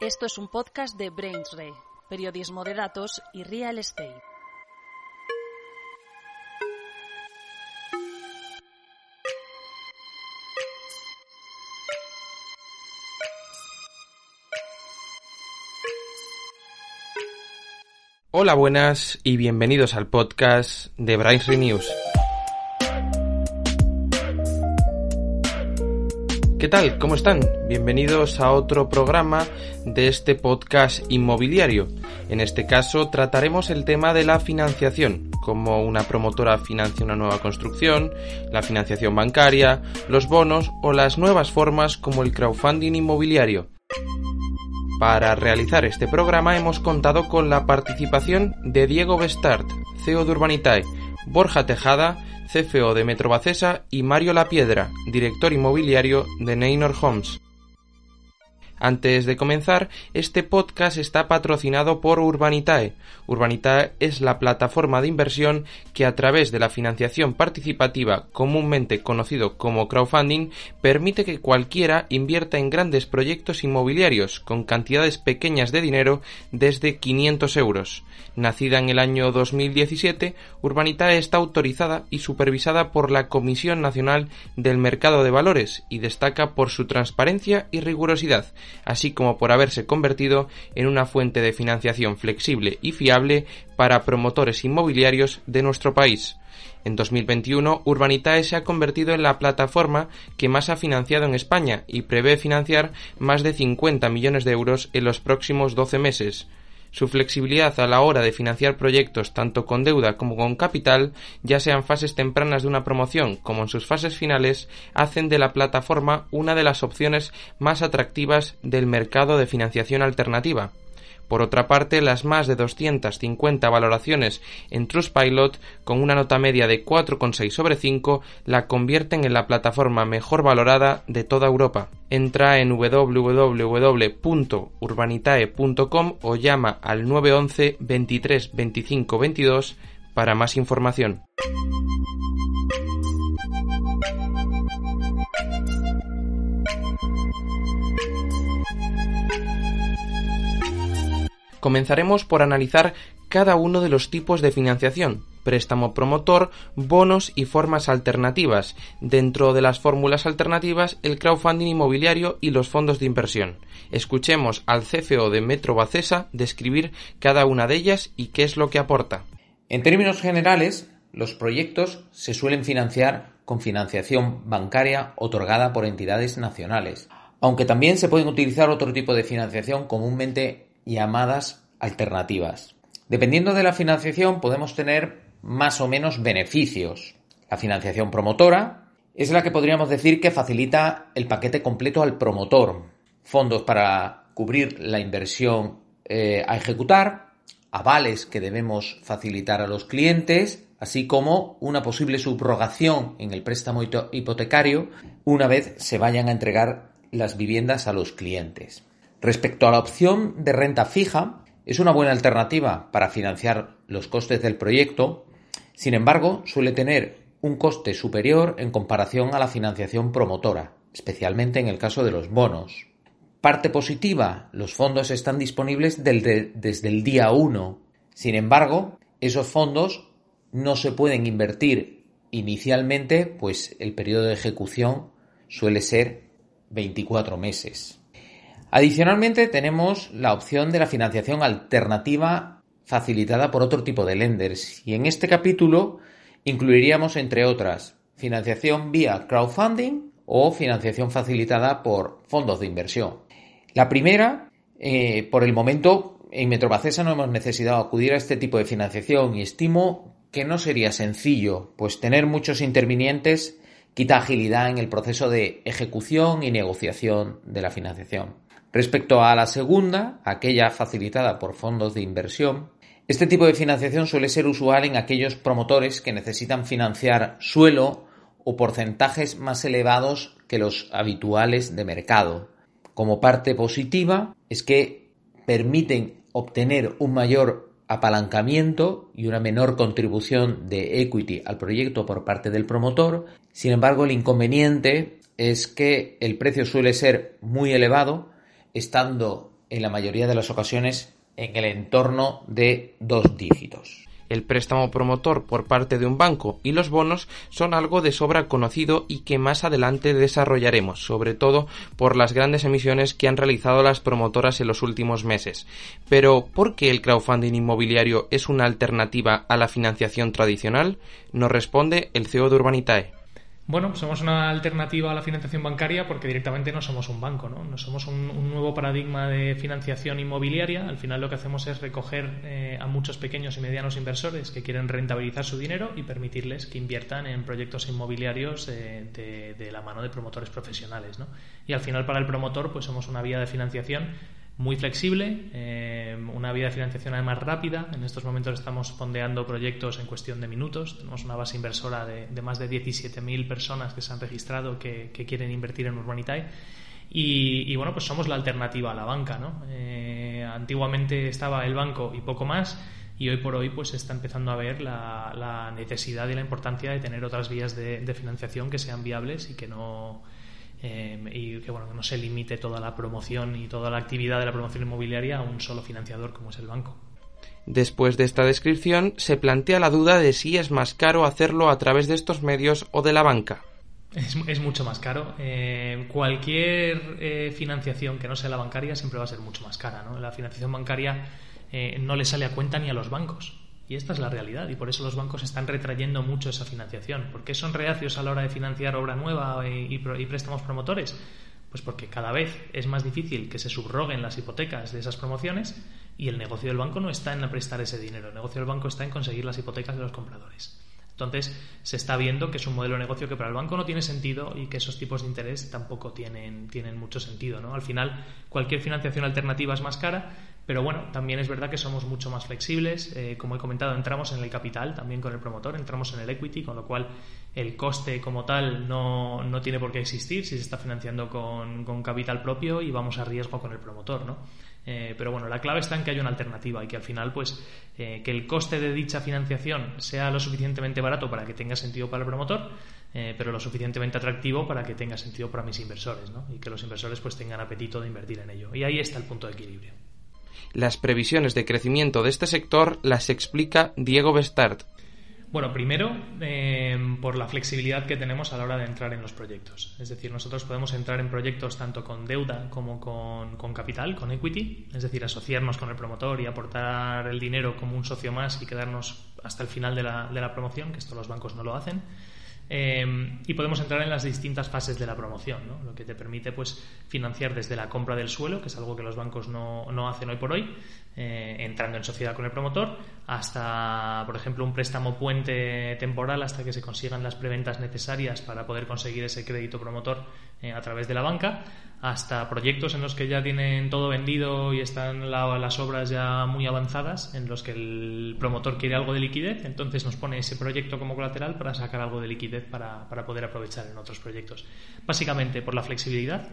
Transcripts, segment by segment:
Esto es un podcast de BrainsRay, periodismo de datos y real estate. Hola, buenas y bienvenidos al podcast de BrainsRay News. ¿Qué tal? ¿Cómo están? Bienvenidos a otro programa de este podcast inmobiliario. En este caso trataremos el tema de la financiación, cómo una promotora financia una nueva construcción, la financiación bancaria, los bonos o las nuevas formas como el crowdfunding inmobiliario. Para realizar este programa hemos contado con la participación de Diego Bestart, CEO de Urbanitae, Borja Tejada, CFO de Metrobacesa y Mario Lapiedra, director inmobiliario de Neynor Homes. Antes de comenzar, este podcast está patrocinado por Urbanitae. Urbanitae es la plataforma de inversión que a través de la financiación participativa, comúnmente conocido como crowdfunding, permite que cualquiera invierta en grandes proyectos inmobiliarios con cantidades pequeñas de dinero desde 500 euros. Nacida en el año 2017, Urbanitae está autorizada y supervisada por la Comisión Nacional del Mercado de Valores y destaca por su transparencia y rigurosidad así como por haberse convertido en una fuente de financiación flexible y fiable para promotores inmobiliarios de nuestro país. En 2021, Urbanitae se ha convertido en la plataforma que más ha financiado en España y prevé financiar más de 50 millones de euros en los próximos 12 meses. Su flexibilidad a la hora de financiar proyectos tanto con deuda como con capital, ya sean fases tempranas de una promoción como en sus fases finales, hacen de la plataforma una de las opciones más atractivas del mercado de financiación alternativa. Por otra parte, las más de 250 valoraciones en Trustpilot, con una nota media de 4,6 sobre 5, la convierten en la plataforma mejor valorada de toda Europa. Entra en www.urbanitae.com o llama al 911 23 25 22 para más información. Comenzaremos por analizar cada uno de los tipos de financiación, préstamo promotor, bonos y formas alternativas. Dentro de las fórmulas alternativas, el crowdfunding inmobiliario y los fondos de inversión. Escuchemos al CFO de Metro Bacesa describir cada una de ellas y qué es lo que aporta. En términos generales, los proyectos se suelen financiar con financiación bancaria otorgada por entidades nacionales, aunque también se pueden utilizar otro tipo de financiación comúnmente llamadas alternativas. Dependiendo de la financiación podemos tener más o menos beneficios. La financiación promotora es la que podríamos decir que facilita el paquete completo al promotor. Fondos para cubrir la inversión eh, a ejecutar, avales que debemos facilitar a los clientes, así como una posible subrogación en el préstamo hipotecario una vez se vayan a entregar las viviendas a los clientes. Respecto a la opción de renta fija, es una buena alternativa para financiar los costes del proyecto, sin embargo, suele tener un coste superior en comparación a la financiación promotora, especialmente en el caso de los bonos. Parte positiva, los fondos están disponibles desde el día 1. Sin embargo, esos fondos no se pueden invertir inicialmente, pues el periodo de ejecución suele ser 24 meses. Adicionalmente tenemos la opción de la financiación alternativa facilitada por otro tipo de lenders y en este capítulo incluiríamos entre otras financiación vía crowdfunding o financiación facilitada por fondos de inversión. La primera, eh, por el momento, en Metrobacesa no hemos necesitado acudir a este tipo de financiación y estimo que no sería sencillo, pues tener muchos intervinientes quita agilidad en el proceso de ejecución y negociación de la financiación. Respecto a la segunda, aquella facilitada por fondos de inversión, este tipo de financiación suele ser usual en aquellos promotores que necesitan financiar suelo o porcentajes más elevados que los habituales de mercado. Como parte positiva es que permiten obtener un mayor apalancamiento y una menor contribución de equity al proyecto por parte del promotor. Sin embargo, el inconveniente es que el precio suele ser muy elevado estando en la mayoría de las ocasiones en el entorno de dos dígitos. El préstamo promotor por parte de un banco y los bonos son algo de sobra conocido y que más adelante desarrollaremos, sobre todo por las grandes emisiones que han realizado las promotoras en los últimos meses. Pero, ¿por qué el crowdfunding inmobiliario es una alternativa a la financiación tradicional? Nos responde el CEO de Urbanitae. Bueno, somos una alternativa a la financiación bancaria porque directamente no somos un banco, ¿no? No somos un, nuevo paradigma de financiación inmobiliaria. Al final lo que hacemos es recoger eh, a muchos pequeños y medianos inversores que quieren rentabilizar su dinero y permitirles que inviertan en proyectos inmobiliarios de, de la mano de promotores profesionales, ¿no? Y al final para el promotor pues somos una vía de financiación muy flexible, eh, una vía de financiación además rápida. En estos momentos estamos fondeando proyectos en cuestión de minutos. Tenemos una base inversora de, más de 17.000 personas que se han registrado que, quieren invertir en Urbanitae. Y, bueno, pues somos la alternativa a la banca. ¿no? Eh, antiguamente estaba el banco y poco más. Y hoy por hoy pues está empezando a ver la, necesidad y la importancia de tener otras vías de financiación que sean viables y que no, Em, y que bueno que no se limite toda la promoción y toda la actividad de la promoción inmobiliaria a un solo financiador como es el banco. Después de esta descripción, se plantea la duda de si es más caro hacerlo a través de estos medios o de la banca. Es, mucho más caro. Em, cualquier eh, financiación que no sea la bancaria siempre va a ser mucho más cara. ¿no? La financiación bancaria eh, no le sale a cuenta ni a los bancos. Y esta es la realidad y por eso los bancos están retrayendo mucho esa financiación. ¿Por qué son reacios a la hora de financiar obra nueva y, préstamos promotores? Pues porque cada vez es más difícil que se subroguen las hipotecas de esas promociones y el negocio del banco no está en prestar ese dinero, el negocio del banco está en conseguir las hipotecas de los compradores. Entonces, se está viendo que es un modelo de negocio que para el banco no tiene sentido y que esos tipos de interés tampoco tienen, tienen mucho sentido. ¿no? Al final, cualquier financiación alternativa es más cara, pero bueno, también es verdad que somos mucho más flexibles. Eh, como he comentado, entramos en el capital también con el promotor, entramos en el equity, con lo cual el coste como tal no, no tiene por qué existir si se está financiando con, con, capital propio y vamos a riesgo con el promotor, ¿no? Eh, pero bueno, la clave está en que hay una alternativa y que al final, pues, eh, que el coste de dicha financiación sea lo suficientemente barato para que tenga sentido para el promotor, pero lo suficientemente atractivo para que tenga sentido para mis inversores, ¿no? Y que los inversores pues tengan apetito de invertir en ello. Y ahí está el punto de equilibrio. Las previsiones de crecimiento de este sector las explica Diego Bestart. Bueno, primero, em, por la flexibilidad que tenemos a la hora de entrar en los proyectos. Es decir, nosotros podemos entrar en proyectos tanto con deuda como con, capital, con equity, es decir, asociarnos con el promotor y aportar el dinero como un socio más y quedarnos hasta el final de la promoción, que esto los bancos no lo hacen. Em, y podemos entrar en las distintas fases de la promoción, lo que te permite pues, financiar desde la compra del suelo, que es algo que los bancos no, no hacen hoy por hoy, eh, entrando en sociedad con el promotor, hasta, por ejemplo, un préstamo puente temporal hasta que se consigan las preventas necesarias para poder conseguir ese crédito promotor eh, a través de la banca, hasta proyectos en los que ya tienen todo vendido y están las obras ya muy avanzadas, en los que el promotor quiere algo de liquidez, entonces nos pone ese proyecto como colateral para sacar algo de liquidez para, poder aprovechar en otros proyectos. Básicamente por la flexibilidad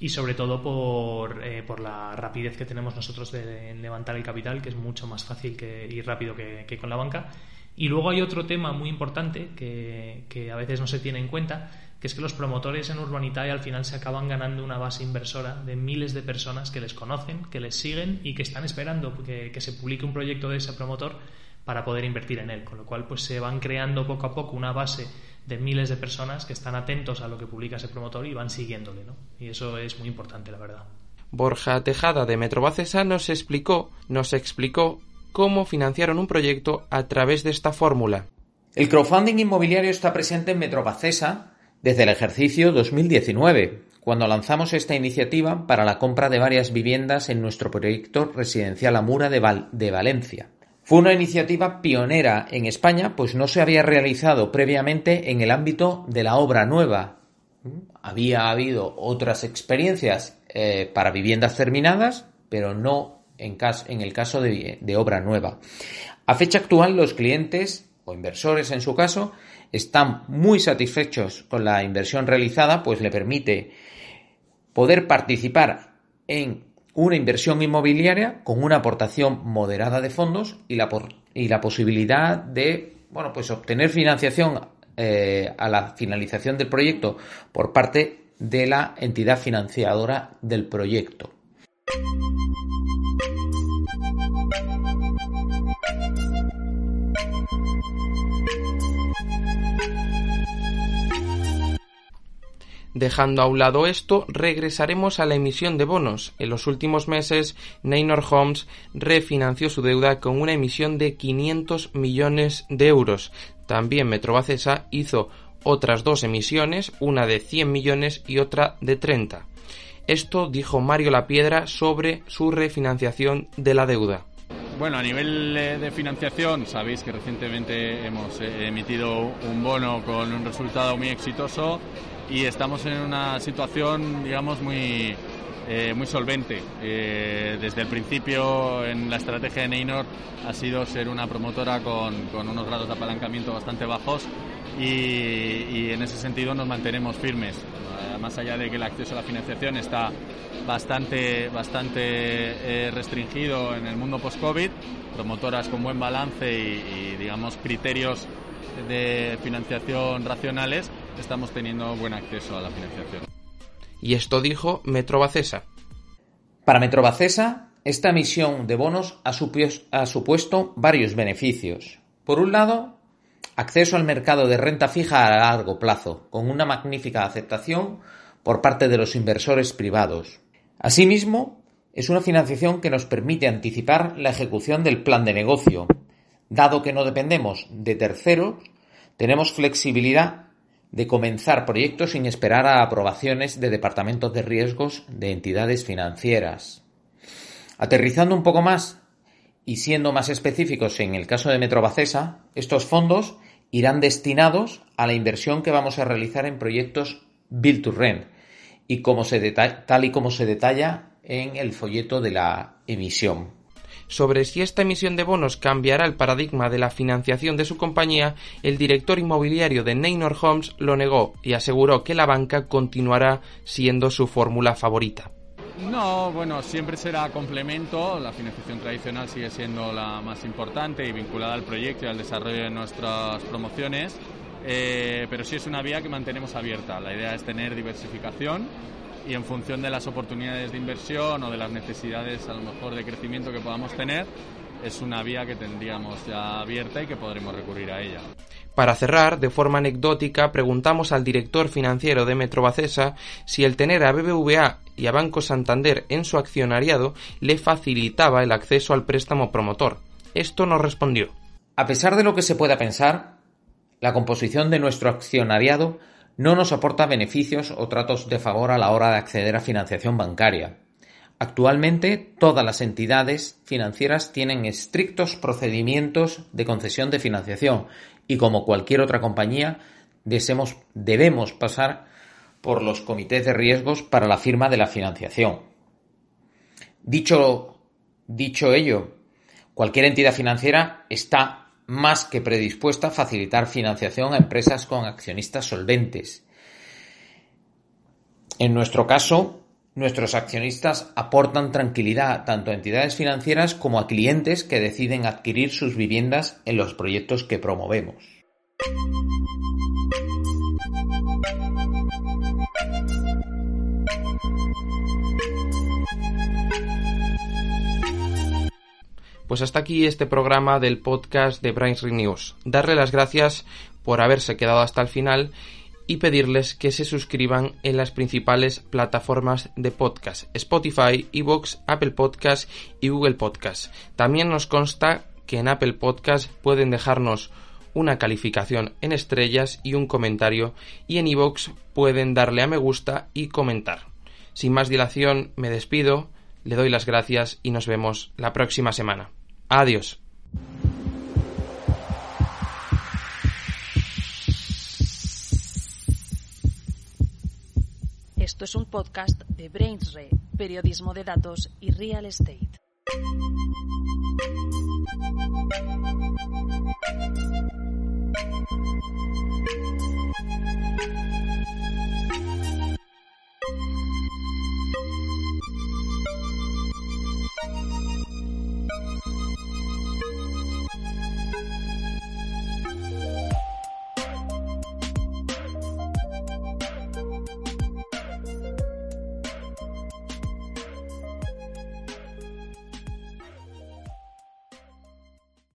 y sobre todo por, eh, por la rapidez que tenemos nosotros de, levantar el capital, que es mucho más fácil que, y rápido que, que con la banca. Y luego hay otro tema muy importante que, que a veces no se tiene en cuenta, que es que los promotores en Urbanitae al final se acaban ganando una base inversora de miles de personas que les conocen, que les siguen y que están esperando que, se publique un proyecto de ese promotor para poder invertir en él. Con lo cual, pues se van creando poco a poco una base de miles de personas que están atentos a lo que publica ese promotor y van siguiéndole, ¿no? Y eso es muy importante, la verdad. Borja Tejada de Metrobacesa nos explicó, nos explicó cómo financiaron un proyecto a través de esta fórmula. El crowdfunding inmobiliario está presente en Metrobacesa desde el ejercicio 2019, cuando lanzamos esta iniciativa para la compra de varias viviendas en nuestro proyecto residencial Amura de, de Valencia. Fue una iniciativa pionera en España, pues no se había realizado previamente en el ámbito de la obra nueva. Había habido otras experiencias eh, para viviendas terminadas, pero no en, en el caso de, obra nueva. A fecha actual, los clientes o inversores en su caso están muy satisfechos con la inversión realizada, pues le permite poder participar en una inversión inmobiliaria con una aportación moderada de fondos y la, y la posibilidad de bueno, pues obtener financiación eh, a la finalización del proyecto por parte de la entidad financiadora del proyecto. Dejando a un lado esto, regresaremos a la emisión de bonos. En los últimos meses, Neynor Homes refinanció su deuda con una emisión de 500 millones de euros. También Metrobacesa hizo otras dos emisiones, una de 100 millones y otra de 30. Esto dijo Mario Lapiedra sobre su refinanciación de la deuda. Bueno, a nivel eh, de financiación, sabéis que recientemente hemos eh, emitido un bono con un resultado muy exitoso y estamos en una situación, digamos, muy, eh, muy solvente. Eh, desde el principio en la estrategia de Neynor ha sido ser una promotora con, con unos grados de apalancamiento bastante bajos y, en ese sentido nos mantenemos firmes. Eh, más allá de que el acceso a la financiación está bastante, bastante restringido en el mundo post-COVID, promotoras con buen balance y, y digamos criterios de financiación racionales, estamos teniendo buen acceso a la financiación. Y esto dijo Metrobacesa. Para Metrobacesa, esta emisión de bonos ha, ha supuesto varios beneficios. Por un lado, acceso al mercado de renta fija a largo plazo, con una magnífica aceptación por parte de los inversores privados. Asimismo, es una financiación que nos permite anticipar la ejecución del plan de negocio. Dado que no dependemos de terceros, tenemos flexibilidad de comenzar proyectos sin esperar a aprobaciones de departamentos de riesgos de entidades financieras. Aterrizando un poco más y siendo más específicos en el caso de Metrobacesa, estos fondos irán destinados a la inversión que vamos a realizar en proyectos Build to Rent y como se tal y como se detalla en el folleto de la emisión sobre si esta emisión de bonos cambiará el paradigma de la financiación de su compañía, el director inmobiliario de Neynor Homes lo negó y aseguró que la banca continuará siendo su fórmula favorita. No, bueno, siempre será complemento. La financiación tradicional sigue siendo la más importante y vinculada al proyecto y al desarrollo de nuestras promociones. Eh, pero sí es una vía que mantenemos abierta. La idea es tener diversificación y en función de las oportunidades de inversión o de las necesidades a lo mejor de crecimiento que podamos tener, es una vía que tendríamos ya abierta y que podremos recurrir a ella. Para cerrar, de forma anecdótica, preguntamos al director financiero de Metrobacesa si el tener a BBVA y a Banco Santander en su accionariado le facilitaba el acceso al préstamo promotor. Esto nos respondió. A pesar de lo que se pueda pensar, la composición de nuestro accionariado no nos aporta beneficios o tratos de favor a la hora de acceder a financiación bancaria. Actualmente todas las entidades financieras tienen estrictos procedimientos de concesión de financiación y como cualquier otra compañía debemos pasar por los comités de riesgos para la firma de la financiación. Dicho, dicho ello, cualquier entidad financiera está más que predispuesta a facilitar financiación a empresas con accionistas solventes. En nuestro caso, nuestros accionistas aportan tranquilidad tanto a entidades financieras como a clientes que deciden adquirir sus viviendas en los proyectos que promovemos. Pues hasta aquí este programa del podcast de Brains News. Darle las gracias por haberse quedado hasta el final y pedirles que se suscriban en las principales plataformas de podcast, Spotify, Evox, Apple Podcast y Google Podcast. También nos consta que en Apple Podcast pueden dejarnos una calificación en estrellas y un comentario y en Evox pueden darle a me gusta y comentar. Sin más dilación me despido, le doy las gracias y nos vemos la próxima semana. Adiós. Esto es un podcast de BrainsRe, periodismo de datos y real estate.